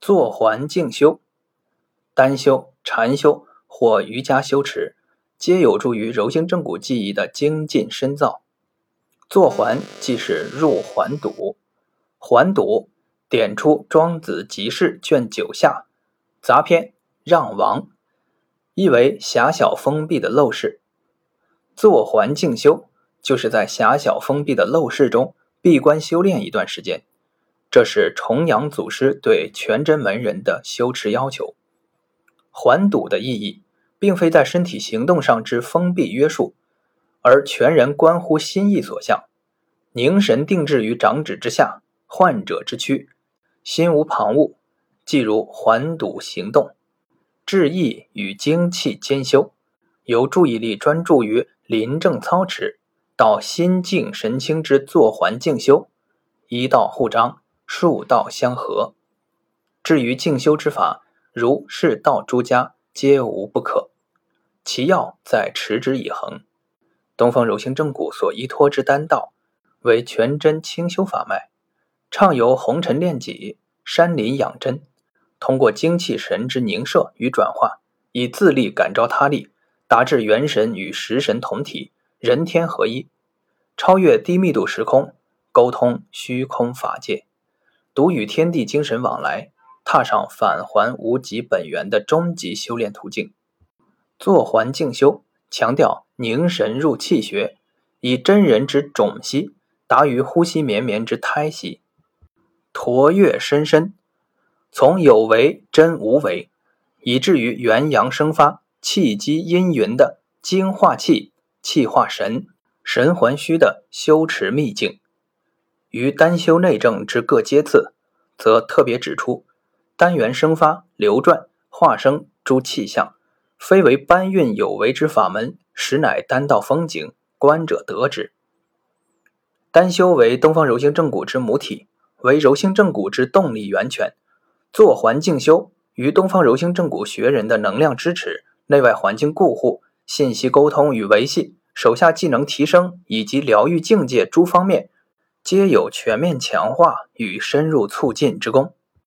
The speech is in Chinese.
坐环静修，单修、禅修或瑜伽修持，皆有助于柔性正骨技艺的精进深造。坐环即是入环堵，环堵点出《庄子集释》卷九下杂篇让王，意为狭小封闭的陋室。坐环静修，就是在狭小封闭的陋室中闭关修炼一段时间。这是重阳祖师对全真门人的修持要求。环堵的意义，并非在身体行动上之封闭约束，而全人关乎心意所向，凝神定志于掌指之下，患者之躯，心无旁骛，即如环堵行动。志意与精气兼修，由注意力专注于临正操持，到心静神清之坐环静修，一道互章。数道相合，至于静修之法，如是道诸家皆无不可。其要在持之以恒。东方柔性正骨所依托之丹道，为全真清修法脉，畅游红尘炼己、山林养真，通过精气神之凝摄与转化，以自力感召他力，达至元神与食神同体、人天合一，超越低密度时空，沟通虚空法界。独与天地精神往来，踏上返还无极本源的终极修炼途径。坐环静修强调凝神入气穴，以真人之种息达于呼吸绵绵之胎息，驼跃深深，从有为真无为，以至于元阳生发、气机阴云的精化气、气化神、神还虚的修持秘境。于单修内证之各阶次，则特别指出，单元生发、流转、化生诸气象，非为搬运有为之法门，实乃丹道风景，观者得之。单修为东方柔性正骨之母体，为柔性正骨之动力源泉。坐环静修于东方柔性正骨学人的能量支持、内外环境固护、信息沟通与维系、手下技能提升以及疗愈境界诸方面。皆有全面强化与深入促进之功。